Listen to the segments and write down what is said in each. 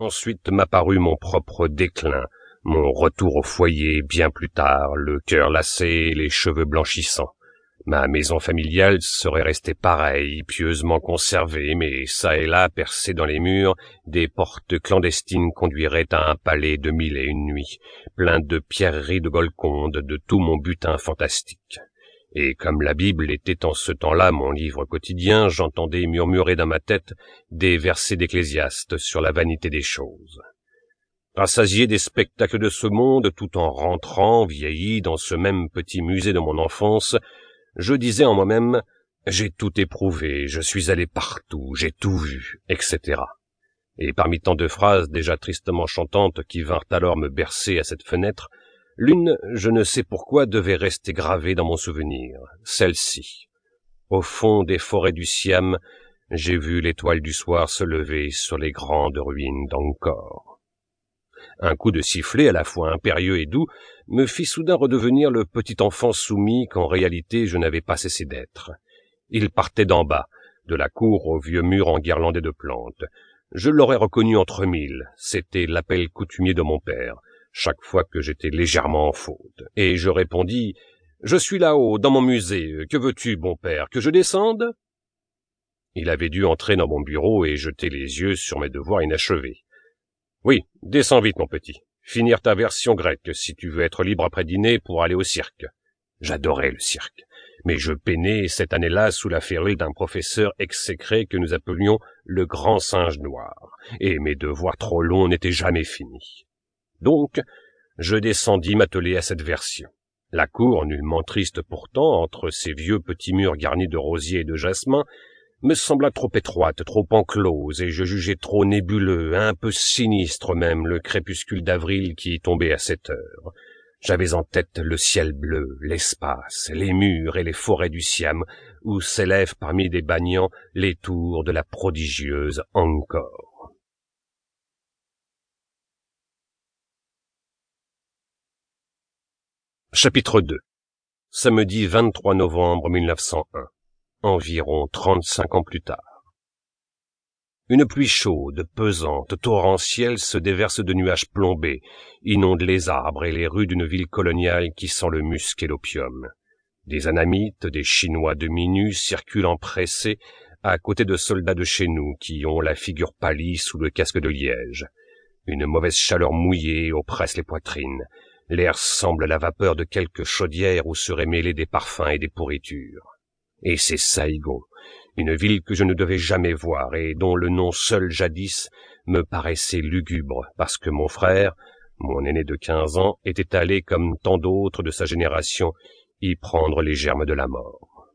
Ensuite m'apparut mon propre déclin, mon retour au foyer bien plus tard, le cœur lassé les cheveux blanchissants. Ma maison familiale serait restée pareille, pieusement conservée, mais ça et là, percées dans les murs, des portes clandestines conduiraient à un palais de mille et une nuits, plein de pierreries de Golconde, de tout mon butin fantastique. Et comme la Bible était en ce temps-là mon livre quotidien, j'entendais murmurer dans ma tête des versets d'Ecclésiaste sur la vanité des choses. Rassasié des spectacles de ce monde, tout en rentrant, vieilli, dans ce même petit musée de mon enfance, je disais en moi-même j'ai tout éprouvé, je suis allé partout, j'ai tout vu, etc. Et parmi tant de phrases déjà tristement chantantes qui vinrent alors me bercer à cette fenêtre, l'une, je ne sais pourquoi, devait rester gravée dans mon souvenir, celle-ci. Au fond des forêts du Siam, j'ai vu l'étoile du soir se lever sur les grandes ruines d'Angkor. Un coup de sifflet à la fois impérieux et doux me fit soudain redevenir le petit enfant soumis qu'en réalité je n'avais pas cessé d'être. Il partait d'en bas, de la cour au vieux mur enguirlandé de plantes. Je l'aurais reconnu entre mille, c'était l'appel coutumier de mon père, chaque fois que j'étais légèrement en faute. Et je répondis Je suis là-haut, dans mon musée. Que veux-tu, bon père, que je descende? Il avait dû entrer dans mon bureau et jeter les yeux sur mes devoirs inachevés. Oui, descends vite, mon petit. Finir ta version grecque si tu veux être libre après dîner pour aller au cirque. J'adorais le cirque, mais je peinais cette année-là sous la férule d'un professeur exécré que nous appelions le grand singe noir, et mes devoirs trop longs n'étaient jamais finis. Donc, je descendis m'atteler à cette version. La cour, nullement triste pourtant, entre ses vieux petits murs garnis de rosiers et de jasmin, me sembla trop étroite, trop enclose, et je jugeais trop nébuleux, un peu sinistre même, le crépuscule d'avril qui tombait à cette heure. J'avais en tête le ciel bleu, l'espace, les murs et les forêts du Siam, où s'élèvent parmi des bagnants les tours de la prodigieuse Angkor. Chapitre 2 Samedi 23 novembre 1901 environ trente-cinq ans plus tard. Une pluie chaude, pesante, torrentielle se déverse de nuages plombés, inonde les arbres et les rues d'une ville coloniale qui sent le musc et l'opium. Des anamites, des Chinois demi-nus circulent empressés à côté de soldats de chez nous qui ont la figure pâlie sous le casque de liège. Une mauvaise chaleur mouillée oppresse les poitrines. L'air semble la vapeur de quelque chaudière où seraient mêlés des parfums et des pourritures. Et c'est Saïgon, une ville que je ne devais jamais voir et dont le nom seul jadis me paraissait lugubre parce que mon frère, mon aîné de quinze ans, était allé, comme tant d'autres de sa génération, y prendre les germes de la mort.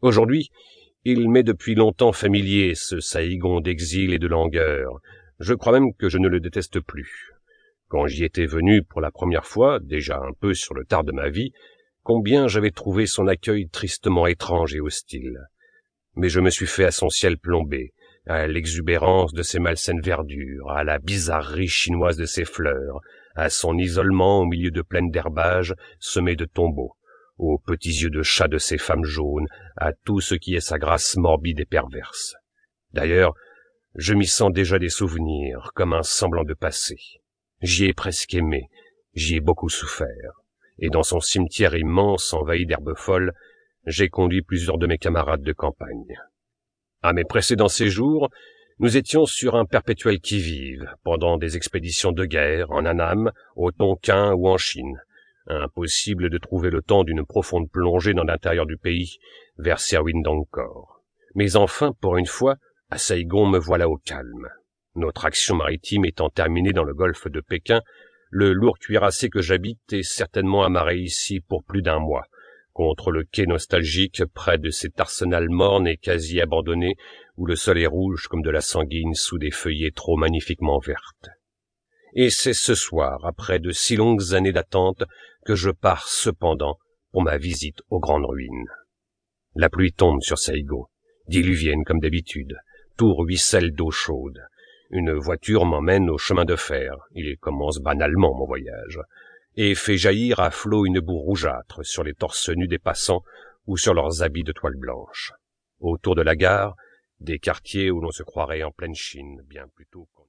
Aujourd'hui, il m'est depuis longtemps familier, ce Saïgon d'exil et de langueur. Je crois même que je ne le déteste plus. Quand j'y étais venu pour la première fois, déjà un peu sur le tard de ma vie, combien j'avais trouvé son accueil tristement étrange et hostile. Mais je me suis fait à son ciel plombé, à l'exubérance de ses malsaines verdures, à la bizarrerie chinoise de ses fleurs, à son isolement au milieu de plaines d'herbages semées de tombeaux, aux petits yeux de chat de ses femmes jaunes, à tout ce qui est sa grâce morbide et perverse. D'ailleurs, je m'y sens déjà des souvenirs, comme un semblant de passé. J'y ai presque aimé, j'y ai beaucoup souffert et dans son cimetière immense envahi d'herbes folles, j'ai conduit plusieurs de mes camarades de campagne. À mes précédents séjours, nous étions sur un perpétuel qui-vive, pendant des expéditions de guerre, en Annam, au Tonkin ou en Chine. Impossible de trouver le temps d'une profonde plongée dans l'intérieur du pays, vers Serwin d'Angkor. Mais enfin, pour une fois, à Saigon me voilà au calme. Notre action maritime étant terminée dans le golfe de Pékin, le lourd cuirassé que j'habite est certainement amarré ici pour plus d'un mois, contre le quai nostalgique près de cet arsenal morne et quasi abandonné où le sol est rouge comme de la sanguine sous des feuillets trop magnifiquement vertes. Et c'est ce soir, après de si longues années d'attente, que je pars cependant pour ma visite aux grandes ruines. La pluie tombe sur Saigo, diluvienne comme d'habitude, tout ruisselle d'eau chaude. Une voiture m'emmène au chemin de fer, il commence banalement mon voyage, et fait jaillir à flot une boue rougeâtre sur les torses nus des passants ou sur leurs habits de toile blanche. Autour de la gare, des quartiers où l'on se croirait en pleine Chine, bien plutôt